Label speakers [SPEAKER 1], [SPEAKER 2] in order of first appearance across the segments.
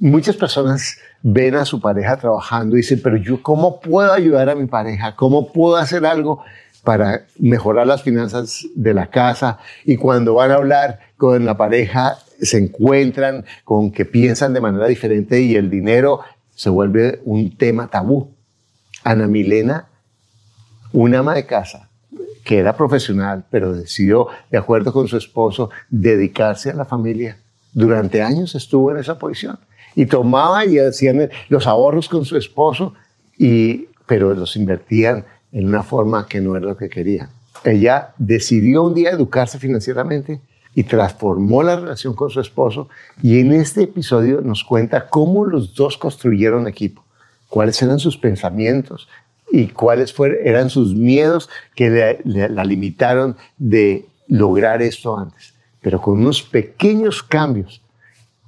[SPEAKER 1] muchas personas ven a su pareja trabajando y dicen, pero yo cómo puedo ayudar a mi pareja, cómo puedo hacer algo para mejorar las finanzas de la casa y cuando van a hablar con la pareja se encuentran con que piensan de manera diferente y el dinero se vuelve un tema tabú. Ana Milena, una ama de casa que era profesional, pero decidió, de acuerdo con su esposo, dedicarse a la familia. Durante años estuvo en esa posición y tomaba y hacían los ahorros con su esposo, y, pero los invertían en una forma que no era lo que quería. Ella decidió un día educarse financieramente y transformó la relación con su esposo y en este episodio nos cuenta cómo los dos construyeron equipo, cuáles eran sus pensamientos y cuáles eran sus miedos que la limitaron de lograr esto antes. Pero con unos pequeños cambios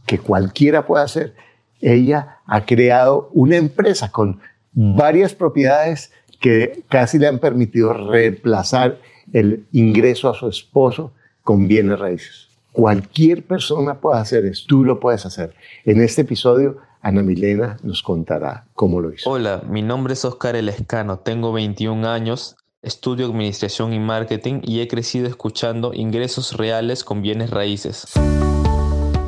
[SPEAKER 1] que cualquiera puede hacer, ella ha creado una empresa con varias propiedades que casi le han permitido reemplazar el ingreso a su esposo con bienes raíces. Cualquier persona puede hacer eso, tú lo puedes hacer. En este episodio, Ana Milena nos contará cómo lo hizo.
[SPEAKER 2] Hola, mi nombre es Oscar Elescano, tengo 21 años, estudio Administración y Marketing y he crecido escuchando ingresos reales con bienes raíces.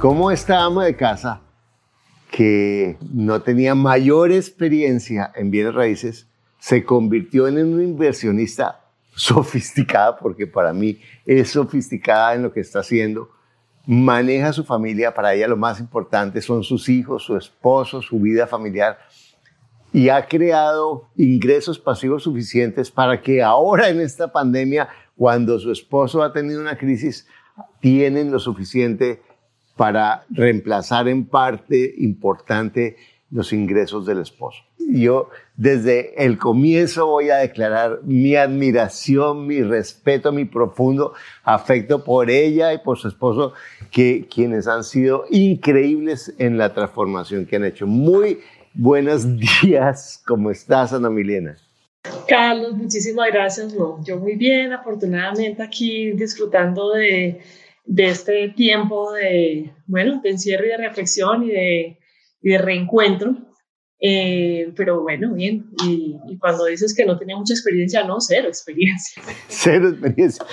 [SPEAKER 1] Cómo esta ama de casa, que no tenía mayor experiencia en bienes raíces, se convirtió en una inversionista sofisticada, porque para mí es sofisticada en lo que está haciendo, maneja su familia, para ella lo más importante son sus hijos, su esposo, su vida familiar, y ha creado ingresos pasivos suficientes para que ahora en esta pandemia, cuando su esposo ha tenido una crisis, tienen lo suficiente para reemplazar en parte importante los ingresos del esposo. Yo desde el comienzo voy a declarar mi admiración, mi respeto, mi profundo afecto por ella y por su esposo, que quienes han sido increíbles en la transformación que han hecho. Muy buenos días, ¿cómo estás, Ana Milena?
[SPEAKER 3] Carlos, muchísimas gracias. yo muy bien, afortunadamente aquí disfrutando de de este tiempo de, bueno, de encierro y de reflexión y de, de reencuentro. Eh, pero bueno, bien, y, cuando dices que no tenía mucha experiencia, no, cero experiencia.
[SPEAKER 1] Cero experiencia,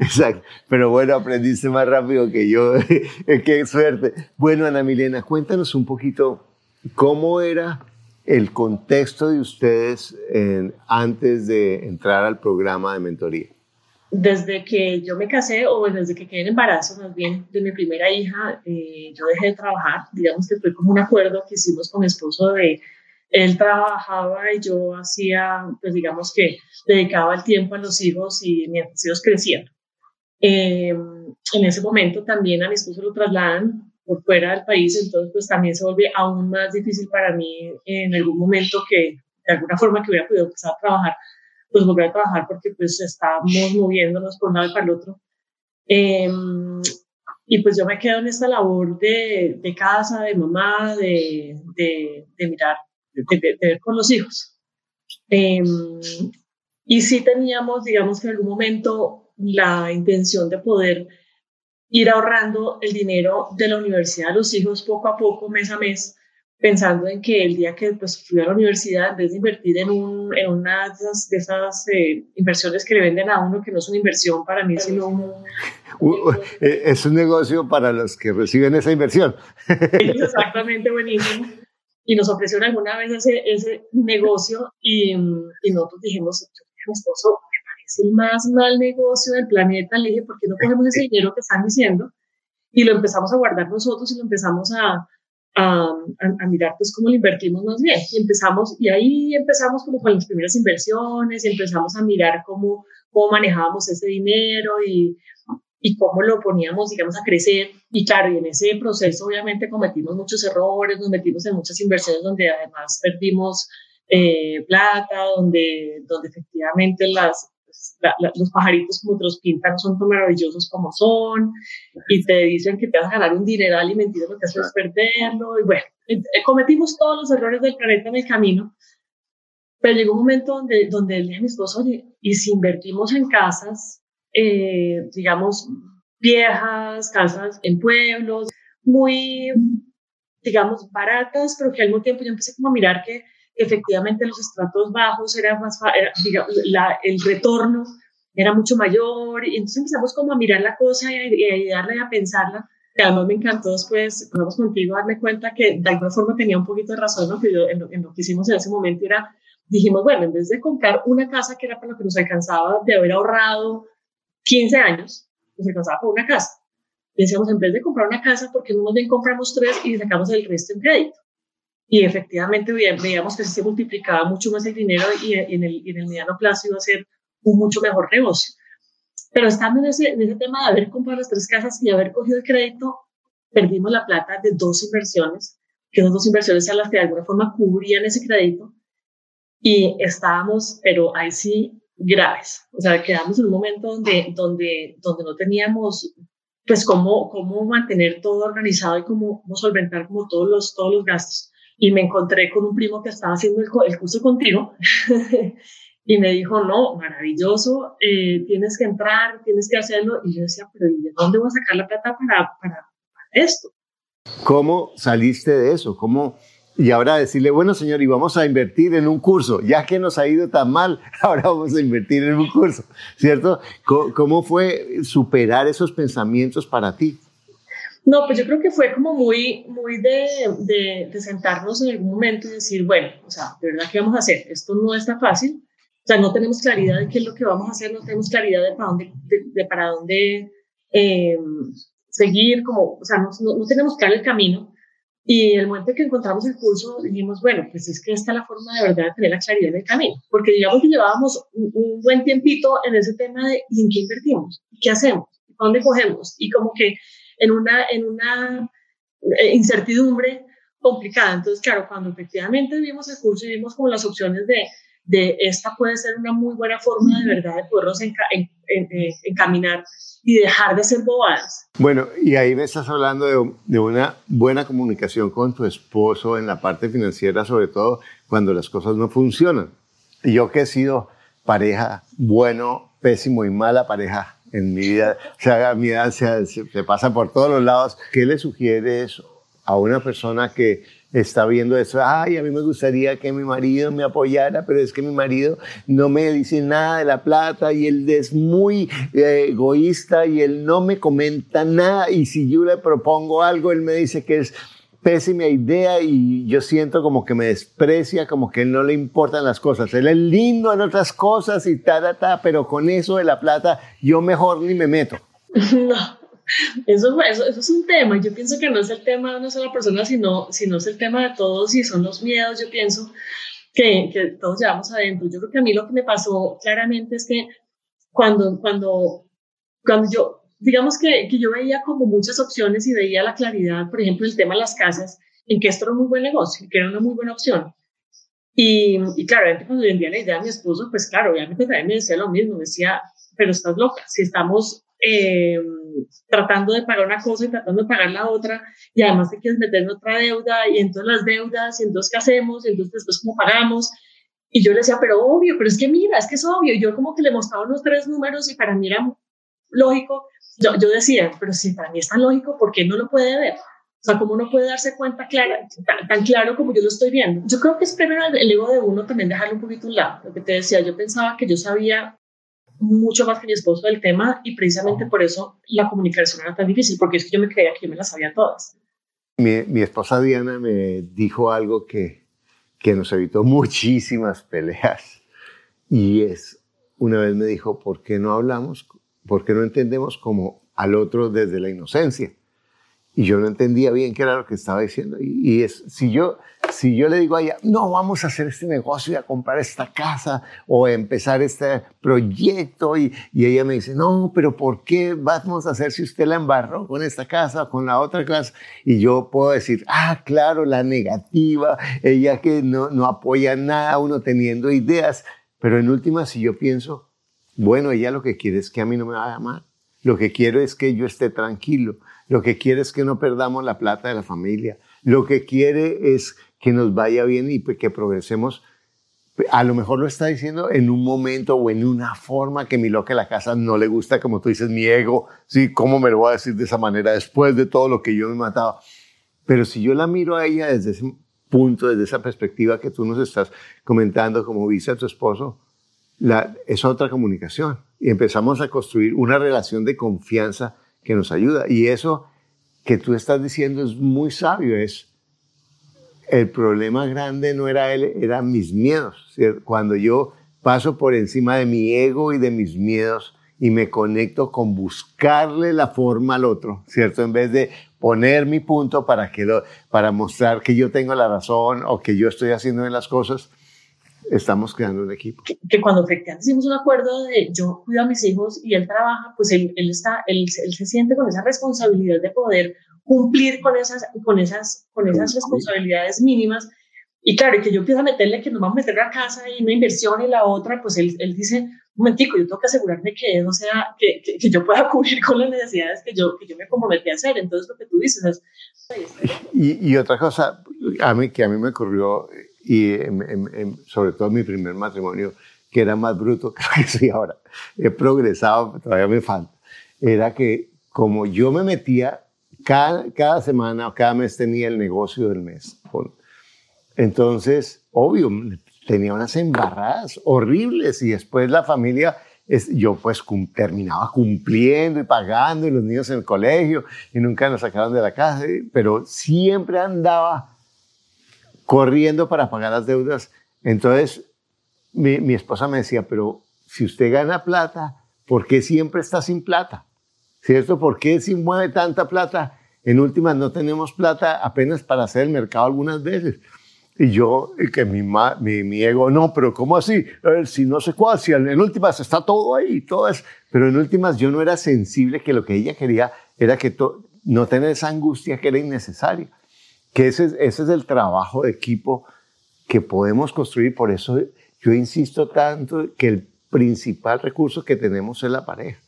[SPEAKER 1] exacto. Pero bueno, aprendiste más rápido que yo, qué suerte. Bueno, Ana Milena, cuéntanos un poquito cómo era el contexto de ustedes antes de entrar al programa de mentoría
[SPEAKER 3] desde que yo me casé o desde que quedé en embarazo más bien de mi primera hija, eh, yo dejé de trabajar, digamos que fue como un acuerdo que hicimos con mi esposo de él trabajaba y yo hacía, pues digamos que dedicaba el tiempo a los hijos y mientras ellos crecían. Eh, en ese momento también a mi esposo lo trasladan por fuera del país, entonces pues también se volvió aún más difícil para mí en algún momento que de alguna forma que hubiera podido empezar a trabajar pues volver a trabajar porque pues estábamos moviéndonos por un lado y para el otro. Em, y pues yo me quedo en esta labor de, de casa, de mamá, de, de, de mirar, de, ver con los hijos. Em, y sí teníamos, digamos que en algún momento, la intención de poder ir ahorrando el dinero de la universidad de los hijos poco a poco, mes a mes, pensando en que el día que pues, fui a la universidad, en vez de invertir en, un, en una de esas, eh, inversiones que le venden a uno, que no es una inversión para mí, sino un...
[SPEAKER 1] Eh, es un negocio para los que reciben esa inversión.
[SPEAKER 3] Es exactamente buenísimo. Y nos ofrecieron alguna vez ese, ese negocio y, y nosotros dijimos, mi esposo, me parece el más mal negocio del planeta. Le dije, ¿por qué no cogemos ese dinero que están diciendo? Y lo empezamos a guardar nosotros y lo empezamos a, a, a, mirar pues cómo lo invertimos más bien. Y empezamos, y ahí empezamos como con las primeras inversiones y empezamos a mirar cómo, cómo manejábamos ese dinero y, y cómo lo poníamos, digamos, a crecer. Y claro, y en ese proceso obviamente cometimos muchos errores, nos metimos en muchas inversiones donde además perdimos eh, plata, donde, donde efectivamente las, los pajaritos como te los pintan son tan maravillosos como son, y te dicen que te vas a ganar un dineral y mentiras lo que haces es perderlo, y bueno, eh, cometimos todos los errores del planeta en el camino, pero llegó un momento donde, donde le dije a mi esposo, oye, ¿y si invertimos en casas, eh, digamos, viejas, casas en pueblos, muy, digamos, baratas, pero que al mismo tiempo yo empecé como a mirar que efectivamente los estratos bajos era más, digamos, la, el retorno era mucho mayor, y entonces empezamos como a mirar la cosa y a ayudarle a pensarla. Y además me encantó después, cuando contigo, darme cuenta que de alguna forma tenía un poquito de razón ¿no? que yo, en, lo, en, lo, que hicimos en ese momento. Era, dijimos, bueno, en vez de comprar una casa que era para lo que nos alcanzaba de haber ahorrado 15 años, nos alcanzaba por una casa. Decíamos, en vez de comprar una casa, porque no más bien compramos tres y sacamos el resto en crédito? Y efectivamente veíamos que se multiplicaba mucho más el dinero y en el, en el mediano plazo iba a ser un mucho mejor negocio. Pero estando en ese, en ese tema de haber comprado las tres casas y haber cogido el crédito, perdimos la plata de dos inversiones, que dos inversiones eran las que de alguna forma cubrían ese crédito y estábamos, pero ahí sí, graves. O sea, quedamos en un momento donde, donde, donde no teníamos pues cómo, cómo mantener todo organizado y cómo, cómo solventar como todos los, todos los gastos y me encontré con un primo que estaba haciendo el, el curso contigo y me dijo, no, maravilloso, eh, tienes que entrar, tienes que hacerlo. Y yo decía, pero ¿y de dónde voy a sacar la plata para, para, esto?
[SPEAKER 1] ¿Cómo saliste de eso? ¿Cómo, y ahora decirle, bueno, señor, y vamos a invertir en un curso, ya que nos ha ido tan mal, ahora vamos a invertir en un curso, ¿cierto? ¿Cómo, fue superar esos pensamientos para ti?
[SPEAKER 3] No, pues yo creo que fue como muy, muy de, de, sentarnos en algún momento y decir, bueno, o sea, de verdad, ¿qué vamos a hacer? Esto no está fácil. O sea, no tenemos claridad de qué es lo que vamos a hacer, no tenemos claridad de para dónde, de, para dónde eh, seguir, como, o sea, no, no, tenemos claro el camino. Y el momento que encontramos el curso, dijimos, bueno, pues es que esta es la forma de verdad de tener la claridad del camino. Porque digamos que llevábamos un, un buen tiempito en ese tema de ¿y en qué invertimos? ¿Qué hacemos? ¿A dónde cogemos? Y como que en una, en una eh, incertidumbre complicada. Entonces, claro, cuando efectivamente vimos el curso y vimos como las opciones de, de esta puede ser una muy buena forma de verdad de poderlos en, eh, encaminar y dejar de ser bobadas.
[SPEAKER 1] Bueno, y ahí me estás hablando de, de, una buena comunicación con tu esposo en la parte financiera, sobre todo cuando las cosas no funcionan. Yo que he sido pareja bueno, pésimo y mala pareja en mi vida, o sea, mi se, se, pasa por todos los lados. ¿Qué le sugieres a una persona que está viendo eso? Ay, a mí me gustaría que mi marido me apoyara, pero es que mi marido no me dice nada de la plata y él es muy eh, egoísta y él no me comenta nada y si yo le propongo algo, él me dice que es pésima idea y yo siento como que me desprecia, como que no le importan las cosas. Él es lindo en otras cosas y ta, ta, ta, pero con eso de la plata yo mejor ni me meto.
[SPEAKER 3] No, eso, eso, eso, es un tema. Yo pienso que no es el tema de una sola persona, sino, sino es el tema de todos y son los miedos, yo pienso, que, que todos llevamos adentro. Yo creo que a mí lo que me pasó claramente es que cuando, cuando, cuando yo digamos que, que, yo veía como muchas opciones y veía la claridad, por ejemplo, el tema de las casas, en que esto era un muy buen negocio, que era una muy buena opción. Y, y claro, cuando envié la idea a mi esposo, pues claro, obviamente también me decía lo mismo, me decía, pero estás loca, si estamos eh, tratando de pagar una cosa y tratando de pagar la otra, y además te quieres meter en otra deuda, y entonces las deudas, y entonces qué hacemos, y entonces después cómo pagamos. Y yo le decía, pero obvio, pero es que mira, es que es obvio. Y yo como que le mostraba unos tres números y para mí era lógico yo, yo decía, pero si para mí es tan lógico, ¿por qué no lo puede ver? O sea, ¿cómo no puede darse cuenta clara, tan, claro como yo lo estoy viendo? Yo creo que es primero el ego de uno también dejarlo un poquito a un lado. Lo que te decía, yo pensaba que yo sabía mucho más que mi esposo del tema y precisamente por eso la comunicación era tan difícil, porque es que yo me creía que yo me las sabía todas.
[SPEAKER 1] Mi, mi esposa Diana me dijo algo que, que nos evitó muchísimas peleas y es, una vez me dijo, ¿por qué no hablamos porque no entendemos como al otro desde la inocencia. y yo no entendía bien qué era lo que estaba diciendo. Y, es, si, yo, si yo le digo a ella, no, vamos a hacer este negocio y a comprar esta casa o a empezar este proyecto, y, y, ella me dice, no, pero ¿por qué vamos a hacer si usted la embarró con esta casa o con la otra casa? Y yo puedo decir, ah, claro, la negativa, ella que no, no apoya nada, uno teniendo ideas. Pero en última, si yo pienso, bueno, ella lo que quiere es que a mí no me vaya amar. Lo que quiero es que yo esté tranquilo. Lo que quiere es que no perdamos la plata de la familia. Lo que quiere es que nos vaya bien y que progresemos. A lo mejor lo está diciendo en un momento o en una forma que mi loca la casa no le gusta, como tú dices, mi ego. Sí, ¿cómo me lo voy a decir de esa manera después de todo lo que yo me he matado? Pero si yo la miro a ella desde ese punto, desde esa perspectiva que tú nos estás comentando como viste a tu esposo, es otra comunicación. Y empezamos a construir una relación de confianza que nos ayuda. Y eso que tú estás diciendo es muy sabio, es el problema grande no era él, eran mis miedos. Cuando yo paso por encima de mi ego y de mis miedos y me conecto con buscarle la forma al otro, ¿cierto? En vez de poner mi punto para, que para mostrar que yo tengo la razón o que yo estoy haciendo bien las cosas, estamos creando un equipo.
[SPEAKER 3] Que, cuando efectivamente hicimos un acuerdo de yo cuido a mis hijos y él trabaja, pues él, él está, él, él, se siente con esa responsabilidad de poder cumplir con esas, con esas, con esas responsabilidades mínimas. Y claro, que yo empiezo a meterle que nos vamos a meter la casa y una inversión y la otra, pues él, él dice, un momentico, yo tengo que asegurarme que eso sea, que, que, yo pueda cubrir con las necesidades que yo, que yo me comprometí a hacer. Entonces, lo que tú dices es...
[SPEAKER 1] Y, y otra cosa, a mí, que a mí me ocurrió y sobre todo en mi primer matrimonio, que era más bruto que lo que soy ahora. He progresado, todavía me falta. Era que como yo me metía, cada, cada semana o cada mes tenía el negocio del mes. Entonces, obvio, tenía unas embarradas horribles y después la familia, yo pues terminaba cumpliendo y pagando y los niños en el colegio y nunca nos sacaron de la casa, pero siempre andaba corriendo para pagar las deudas. Entonces, mi, esposa me decía, pero si usted gana plata, ¿por qué siempre está sin plata? ¿Cierto? ¿Por qué si mueve tanta plata? En últimas, no tenemos plata apenas para hacer el mercado algunas veces. Y yo, que mi, mi, ego, no, pero ¿cómo así? si no sé cuál, si en, últimas está todo ahí, todo es. Pero en últimas yo no era sensible que lo que ella quería era que no tener esa angustia que era innecesaria que ese, ese es el trabajo de equipo que podemos construir. Por eso yo insisto tanto que el principal recurso que tenemos es la pareja.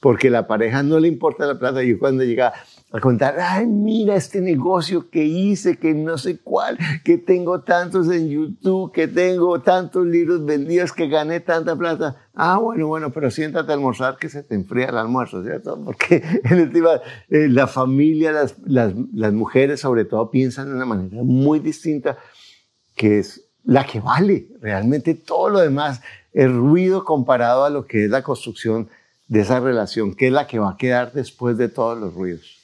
[SPEAKER 1] Porque la pareja no le importa la plata. Yo cuando llega a contar, ay, mira este negocio que hice, que no sé cuál, que tengo tantos en YouTube, que tengo tantos libros vendidos, que gané tanta plata. Ah, bueno, bueno, pero siéntate a almorzar que se te enfría el almuerzo, ¿cierto? Porque en última, eh, la familia, las, las, las mujeres sobre todo piensan de una manera muy distinta, que es la que vale. Realmente todo lo demás es ruido comparado a lo que es la construcción de esa relación, que es la que va a quedar después de todos los ruidos.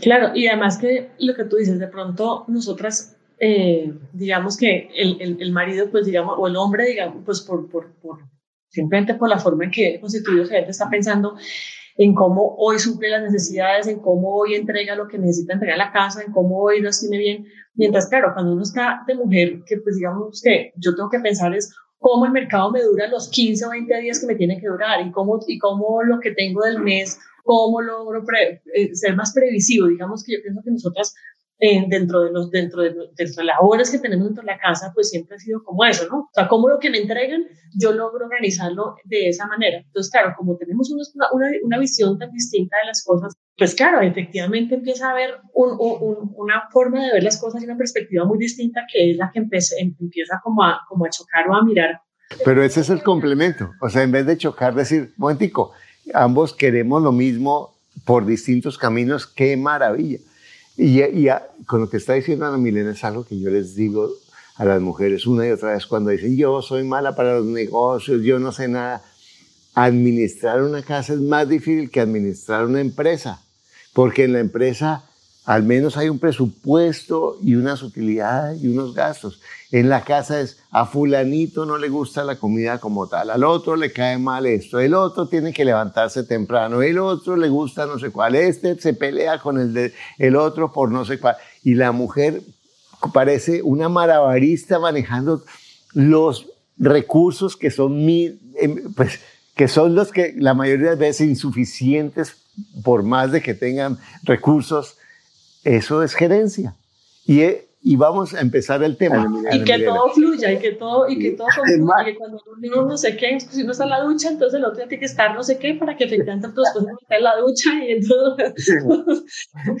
[SPEAKER 3] Claro, y además que lo que tú dices, de pronto nosotras, eh, digamos que el, el, marido, pues digamos, o el hombre, digamos, pues por, por, por, simplemente por la forma en que constituido gente está pensando en cómo hoy suple las necesidades, en cómo hoy entrega lo que necesita entregar a la casa, en cómo hoy nos tiene bien. Mientras, claro, cuando uno está de mujer, que pues digamos que yo tengo que pensar es cómo el mercado me dura los 15 o 20 días que me tiene que durar y cómo, y cómo lo que tengo del mes cómo logro eh, ser más previsivo. Digamos que yo pienso que nosotras, eh, dentro, de los, dentro, de, dentro de las labores que tenemos dentro de la casa, pues siempre ha sido como eso, ¿no? O sea, cómo lo que me entregan, yo logro organizarlo de esa manera. Entonces, claro, como tenemos una, una, una visión tan distinta de las cosas, pues claro, efectivamente empieza a haber un, un, una forma de ver las cosas y una perspectiva muy distinta que es la que empieza, empieza como a, como a chocar o a mirar.
[SPEAKER 1] Pero ese es el complemento. O sea, en vez de chocar, decir, momentico, ambos queremos lo mismo por distintos caminos, qué maravilla. Y, con lo que está diciendo Ana Milena es algo que yo les digo a las mujeres una y otra vez cuando dicen, yo soy mala para los negocios, yo no sé nada. Administrar una casa es más difícil que administrar una empresa, porque en la empresa al menos hay un presupuesto y unas utilidades y unos gastos. En la casa es, a fulanito no le gusta la comida como tal, al otro le cae mal esto, el otro tiene que levantarse temprano, el otro le gusta no sé cuál, este se pelea con el, de, el otro por no sé cuál. Y la mujer parece una marabarista manejando los recursos que son, em, pues, que son los que la mayoría de veces insuficientes por más de que tengan recursos eso es gerencia. Y, y vamos a empezar el tema.
[SPEAKER 3] y que todo fluya, y que todo, y que todo confluya, que cuando uno no sé qué, si uno está en la ducha, entonces el otro tiene que estar no sé qué para que efectivamente todos puedan estar en la ducha y entonces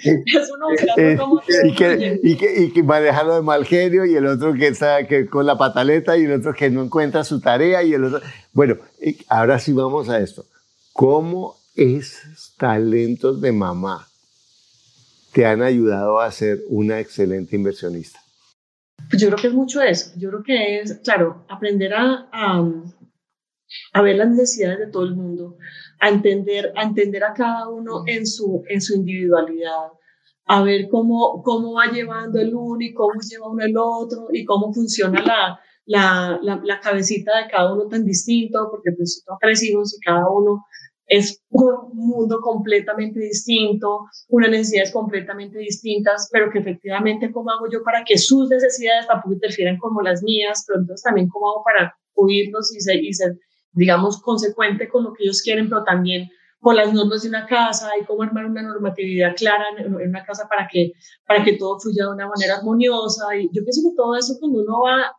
[SPEAKER 3] es uno buscando
[SPEAKER 1] eh, cómo y que, y, que, y que manejarlo de mal genio y el otro que está que con la pataleta y el otro que no encuentra su tarea y el otro... Bueno, ahora sí vamos a esto. ¿Cómo es talentos de mamá te han ayudado a ser una excelente inversionista?
[SPEAKER 3] Pues yo creo que es mucho eso. Yo creo que es, claro, aprender a, a, ver las necesidades de todo el mundo, a entender, a entender a cada uno en su, en su individualidad, a ver cómo, cómo va llevando el uno y cómo lleva uno el otro y cómo funciona la, la, la, la cabecita de cada uno tan distinto, porque pues todos crecimos y cada uno es un mundo completamente distinto, unas necesidades completamente distintas, pero que efectivamente cómo hago yo para que sus necesidades tampoco interfieran como las mías, pero entonces también cómo hago para oírlos y ser, digamos, consecuente con lo que ellos quieren, pero también con las normas de una casa y cómo armar una normatividad clara en, una casa para que, para que todo fluya de una manera armoniosa. Y yo pienso que todo eso cuando uno va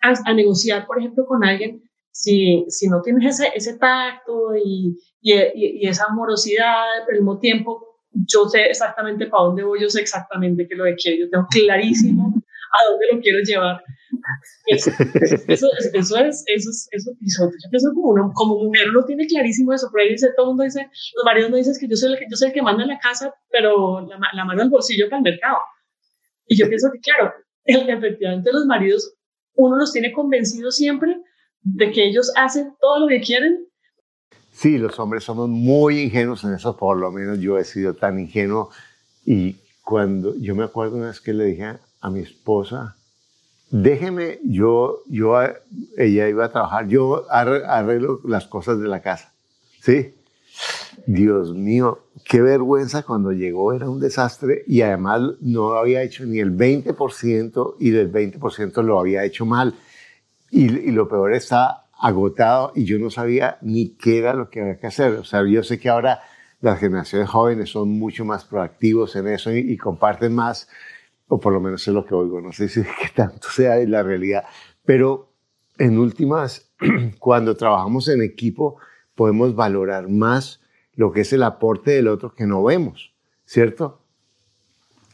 [SPEAKER 3] a negociar, por ejemplo, con alguien, si, si no tienes ese, ese tacto y, y, esa amorosidad, pero al mismo tiempo yo sé exactamente para dónde voy, yo sé exactamente qué es lo que quiero, yo tengo clarísimo a dónde lo quiero llevar. Eso, eso, eso, es, eso, es, eso, yo pienso como, uno, como mujer uno tiene clarísimo eso, pero ahí dice, todo el mundo dice, los maridos no dicen que yo soy el que, yo soy el que manda en la casa, pero la, la mano al bolsillo para el mercado. Y yo pienso que, claro, efectivamente los maridos, uno los tiene convencidos siempre de que ellos hacen todo lo que quieren
[SPEAKER 1] Sí, los hombres somos muy ingenuos en eso, por lo menos yo he sido tan ingenuo. Y cuando yo me acuerdo una vez que le dije a mi esposa, déjeme, yo, yo, ella iba a trabajar, yo arreglo las cosas de la casa. ¿Sí? Dios mío, qué vergüenza cuando llegó, era un desastre y además no había hecho ni el 20% y del 20% lo había hecho mal. Y, y lo peor está agotado y yo no sabía ni qué era lo que había que hacer. O sea, yo sé que ahora las generaciones jóvenes son mucho más proactivos en eso y, comparten más, o por lo menos es lo que oigo, no sé si que tanto sea la realidad, pero en últimas, cuando trabajamos en equipo, podemos valorar más lo que es el aporte del otro que no vemos, ¿cierto?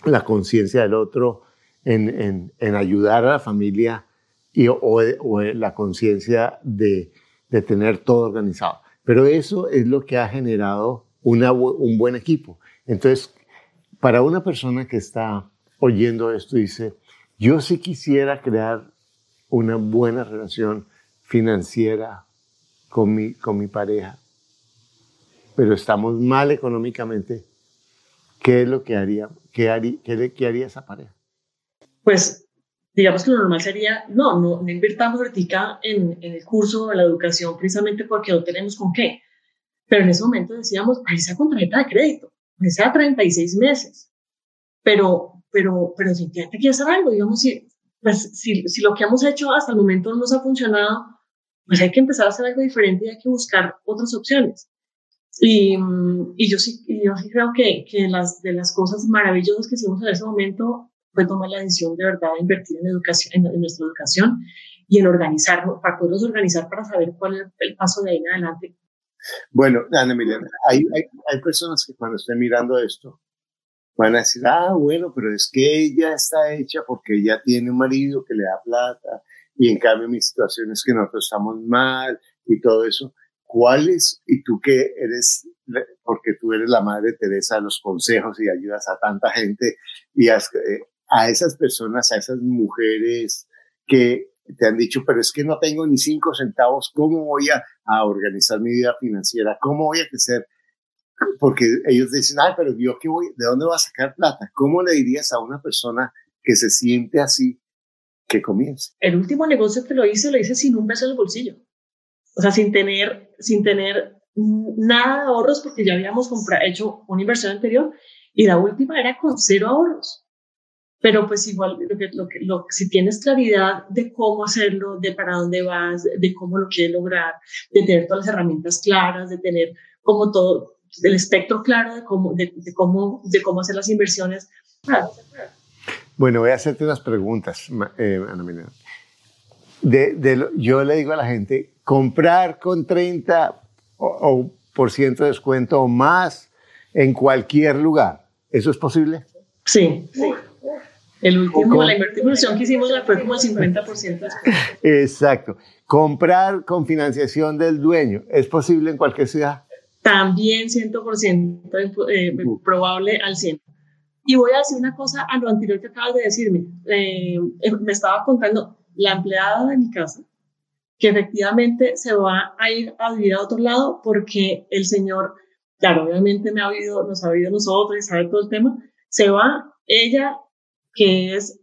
[SPEAKER 1] La conciencia del otro en, en, en ayudar a la familia y, o, la conciencia de, de, tener todo organizado. Pero eso es lo que ha generado una, un buen equipo. Entonces, para una persona que está oyendo esto, dice, yo sí quisiera crear una buena relación financiera con mi, con mi pareja, pero estamos mal económicamente, ¿qué es lo que haría? ¿Qué haría, qué haría esa pareja?
[SPEAKER 3] Pues digamos que lo normal sería, no, no, no invirtamos ahorita en, en el curso de la educación precisamente porque no tenemos con qué. Pero en ese momento decíamos, ahí sea con tarjeta de crédito, ahí sea 36 meses. Pero, pero, pero si tiene que hacer algo, digamos, si, pues, si, si lo que hemos hecho hasta el momento no nos ha funcionado, pues hay que empezar a hacer algo diferente y hay que buscar otras opciones. Y, y yo, sí, yo sí creo que, que las, de las cosas maravillosas que hicimos en ese momento fue tomar la decisión de verdad de invertir en educación, en, nuestra educación y en organizarnos, para podernos organizar para saber cuál es el paso de ahí en adelante.
[SPEAKER 1] Bueno, Ana Milena, hay, hay, hay personas que cuando estén mirando esto van a decir, ah, bueno, pero es que ella está hecha porque ella tiene un marido que le da plata y en cambio mi situación es que nosotros estamos mal y todo eso. ¿Cuál es, y tú que eres, porque tú eres la madre Teresa de los consejos y ayudas a tanta gente y has, eh, a esas personas, a esas mujeres que te han dicho, pero es que no tengo ni cinco centavos, ¿cómo voy a, organizar mi vida financiera? ¿Cómo voy a crecer? porque ellos dicen, ay, pero yo qué voy, ¿de dónde voy a sacar plata? ¿Cómo le dirías a una persona que se siente así que comience?
[SPEAKER 3] El último negocio que lo hice, lo hice sin un peso en el bolsillo. O sea, sin tener, sin tener nada de ahorros porque ya habíamos hecho una inversión anterior y la última era con cero ahorros. Pero pues igual, lo que, lo que, lo, si tienes claridad de cómo hacerlo, de para dónde vas, de cómo lo quieres lograr, de tener todas las herramientas claras, de tener como todo el espectro claro de cómo, de, cómo, de cómo hacer las inversiones.
[SPEAKER 1] Bueno, voy a hacerte unas preguntas, eh, Ana Milena. De, de, yo le digo a la gente, comprar con 30 o, por ciento de descuento o más en cualquier lugar. ¿Eso es posible?
[SPEAKER 3] Sí. sí. El último, la inversión que hicimos fue como el 50%.
[SPEAKER 1] Exacto. Comprar con financiación del dueño, ¿es posible en cualquier ciudad?
[SPEAKER 3] También 100% eh, probable al 100%. Y voy a decir una cosa a lo anterior que acabas de decirme. Eh, me estaba contando la empleada de mi casa, que efectivamente se va a ir a vivir a otro lado porque el señor, claro, obviamente me ha oído, nos ha oído nosotros y sabe todo el tema, se va, ella, que es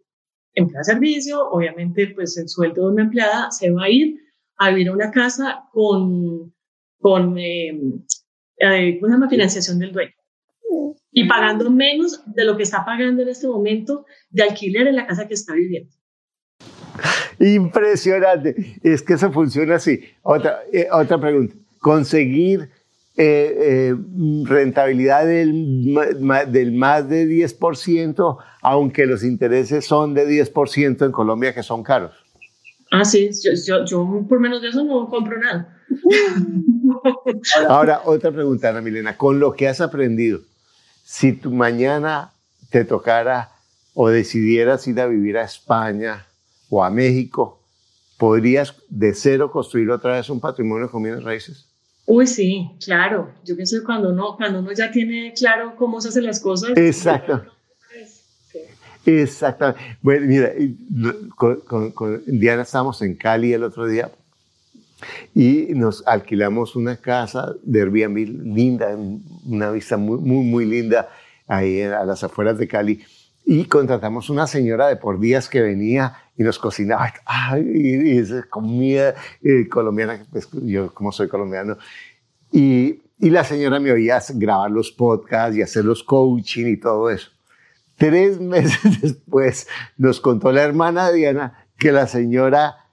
[SPEAKER 3] empleada de servicio, obviamente pues el sueldo de una empleada, se va a ir a vivir a una casa con, con eh, eh, una financiación del dueño y pagando menos de lo que está pagando en este momento de alquiler en la casa que está viviendo.
[SPEAKER 1] Impresionante. Es que eso funciona así. Otra, eh, otra pregunta. Conseguir eh, eh, rentabilidad del, del, más de 10%, aunque los intereses son de 10% en Colombia, que son caros.
[SPEAKER 3] Ah, sí. Yo, yo, yo por menos de eso no compro nada.
[SPEAKER 1] Ahora, otra pregunta, Ana Milena. Con lo que has aprendido, si tu mañana te tocara o decidieras ir a vivir a España, o a México, ¿podrías de cero construir otra vez un patrimonio con bienes raíces?
[SPEAKER 3] Uy, sí, claro. Yo pienso que cuando uno, cuando uno ya tiene claro cómo se hacen las cosas.
[SPEAKER 1] Exacto. Exactamente. Bueno, mira, con, Diana estábamos en Cali el otro día y nos alquilamos una casa de Airbnb linda, una vista muy, muy, muy linda ahí a las afueras de Cali y contratamos una señora de por días que venía y nos cocinaba ay, y, esa comida eh, colombiana, pues, yo como soy colombiano, y, y, la señora me oía grabar los podcasts y hacer los coaching y todo eso. Tres meses después nos contó la hermana Diana que la señora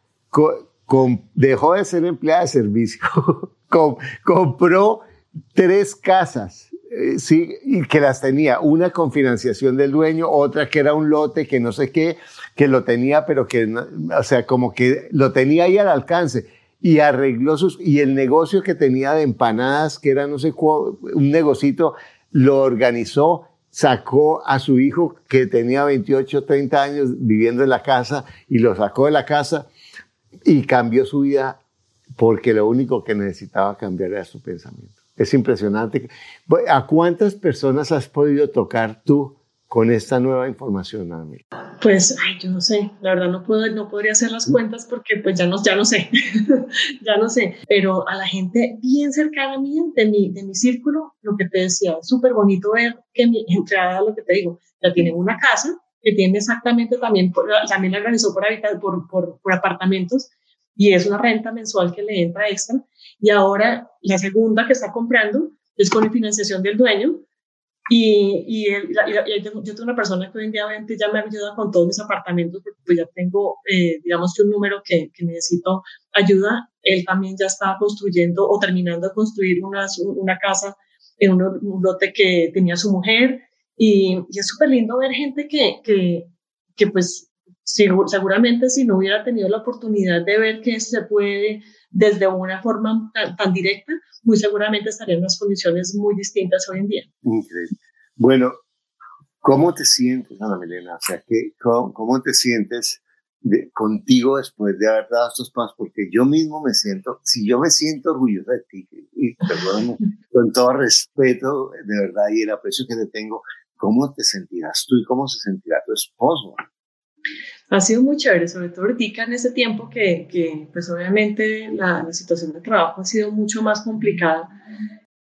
[SPEAKER 1] dejó de ser empleada de servicio, compró tres casas eh, sí, y que las tenía, una con financiación del dueño, otra que era un lote que no sé qué, que lo tenía, pero que, o sea, como que lo tenía ahí al alcance y arregló sus, y el negocio que tenía de empanadas, que era no sé un negocito, lo organizó, sacó a su hijo que tenía 28, 30 años viviendo en la casa y lo sacó de la casa y cambió su vida porque lo único que necesitaba cambiar era su pensamiento. Es impresionante. ¿A cuántas personas has podido tocar tú con esta nueva información, Amir?
[SPEAKER 3] Pues, ay, yo no sé, la verdad no, puedo, no podría hacer las cuentas porque pues ya no, ya no sé, ya no sé, pero a la gente bien cercana a mí, de mi, de mi círculo, lo que te decía, súper bonito ver que mi entrada, lo que te digo, ya tienen una casa que tiene exactamente también, también la organizó por, habitar, por, por, apartamentos y es una renta mensual que le entra extra. Y ahora la segunda que está comprando es con financiación del dueño. Y, y, yo tengo una persona que hoy en día ya me ayuda con todos mis apartamentos porque pues ya tengo, eh, digamos que un número que, que, necesito ayuda. Él también ya está construyendo o terminando de construir una, una casa en un, un lote que tenía su mujer. Y, y es súper lindo ver gente que, que, que pues seguramente si no hubiera tenido la oportunidad de ver que se puede desde una forma tan, directa, muy seguramente estaría en unas condiciones muy distintas hoy en día.
[SPEAKER 1] Increíble. Bueno, ¿cómo te sientes, Ana Milena? O sea, ¿qué, cómo, te sientes de, contigo después de haber dado estos pasos? Porque yo mismo me siento, si yo me siento orgulloso de ti, y perdón, con todo respeto, de verdad, y el aprecio que te tengo, ¿cómo te sentirás tú y cómo se sentirá tu esposo?
[SPEAKER 3] Ha sido muy chévere, sobre todo ahorita en ese tiempo que, que pues obviamente la, la, situación de trabajo ha sido mucho más complicada.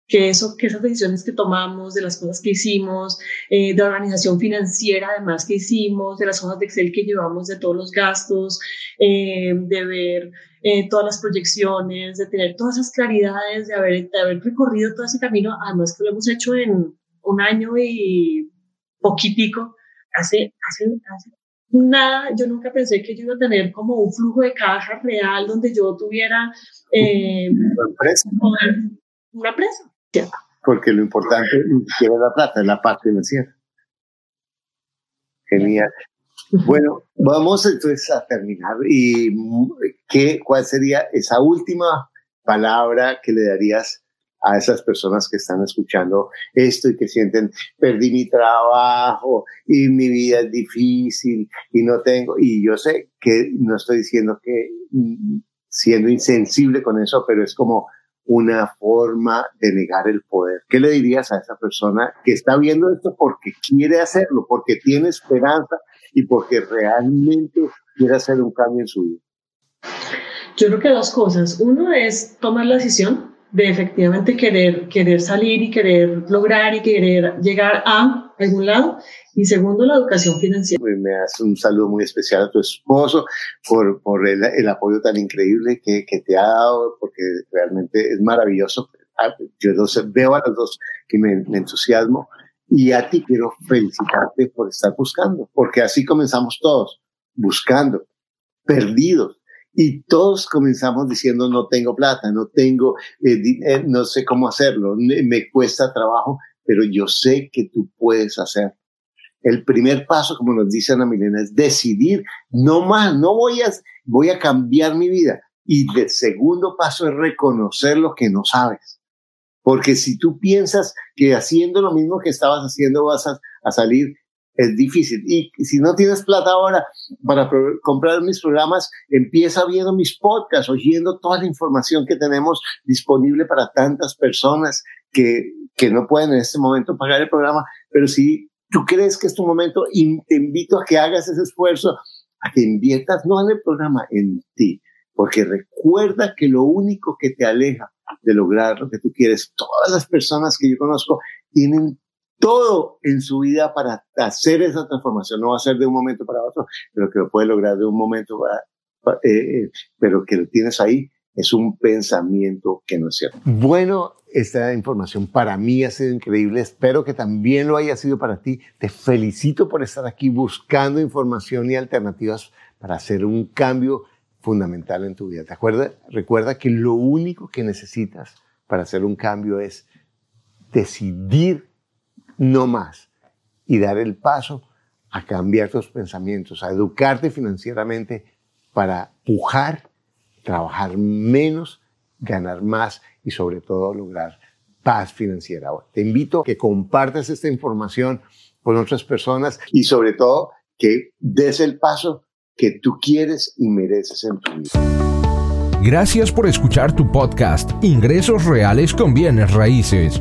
[SPEAKER 3] que, eso, que esas decisiones que tomamos, de las cosas que hicimos, eh, de organización financiera además que hicimos, de las hojas de Excel que llevamos de todos los gastos, eh, de ver eh, todas las proyecciones, de tener todas esas claridades, de haber, de haber recorrido todo ese camino, además que lo hemos hecho en un año y poquitico, hace, hace, hace nada, yo nunca pensé que yo iba a tener como un flujo de caja real donde yo tuviera eh, una empresa. Una empresa.
[SPEAKER 1] Porque lo importante es la plata, es la paz financiera. Genial. Bueno, vamos entonces a terminar. ¿Y qué, cuál sería esa última palabra que le darías a esas personas que están escuchando esto y que sienten, perdí mi trabajo y mi vida es difícil y no tengo, y yo sé que no estoy diciendo que mm, siendo insensible con eso, pero es como una forma de negar el poder. ¿Qué le dirías a esa persona que está viendo esto porque quiere hacerlo, porque tiene esperanza y porque realmente quiere hacer un cambio en su vida?
[SPEAKER 3] Yo creo que dos cosas. Uno es tomar la decisión de efectivamente querer, querer salir y querer lograr y querer llegar a algún lado. Y segundo, la educación financiera.
[SPEAKER 1] Me hace un saludo muy especial a tu esposo por, por el, el apoyo tan increíble que, que, te ha dado, porque realmente es maravilloso. Ah, yo los, veo a los dos que me, me entusiasmo. Y a ti quiero felicitarte por estar buscando, porque así comenzamos todos, buscando, perdidos, y todos comenzamos diciendo no tengo plata, no tengo, eh, no sé cómo hacerlo, me cuesta trabajo, pero yo sé que tú puedes hacer. El primer paso, como nos dice Ana Milena, es decidir, no más, no voy a, voy a cambiar mi vida. Y el segundo paso es reconocer lo que no sabes. Porque si tú piensas que haciendo lo mismo que estabas haciendo vas a salir, es difícil. Y si no tienes plata ahora para comprar mis programas, empieza viendo mis podcasts, oyendo toda la información que tenemos disponible para tantas personas que, que no pueden en este momento pagar el programa. Pero si tú crees que es tu momento, te invito a que hagas ese esfuerzo, a que inviertas no en el programa, en ti. Porque recuerda que lo único que te aleja de lograr lo que tú quieres, todas las personas que yo conozco tienen todo en su vida para hacer esa transformación. No va a ser de un momento para otro, pero que lo puede lograr de un momento para, eh, eh, pero que lo tienes ahí es un pensamiento que no es cierto. Bueno, esta información para mí ha sido increíble. Espero que también lo haya sido para ti. Te felicito por estar aquí buscando información y alternativas para hacer un cambio fundamental en tu vida. ¿Te acuerdas? Recuerda que lo único que necesitas para hacer un cambio es decidir no más, y dar el paso a cambiar tus pensamientos, a educarte financieramente para pujar, trabajar menos, ganar más y sobre todo lograr paz financiera. Te invito a que compartas esta información con otras personas y sobre todo que des el paso que tú quieres y mereces en tu vida.
[SPEAKER 4] Gracias por escuchar tu podcast Ingresos Reales con Bienes Raíces.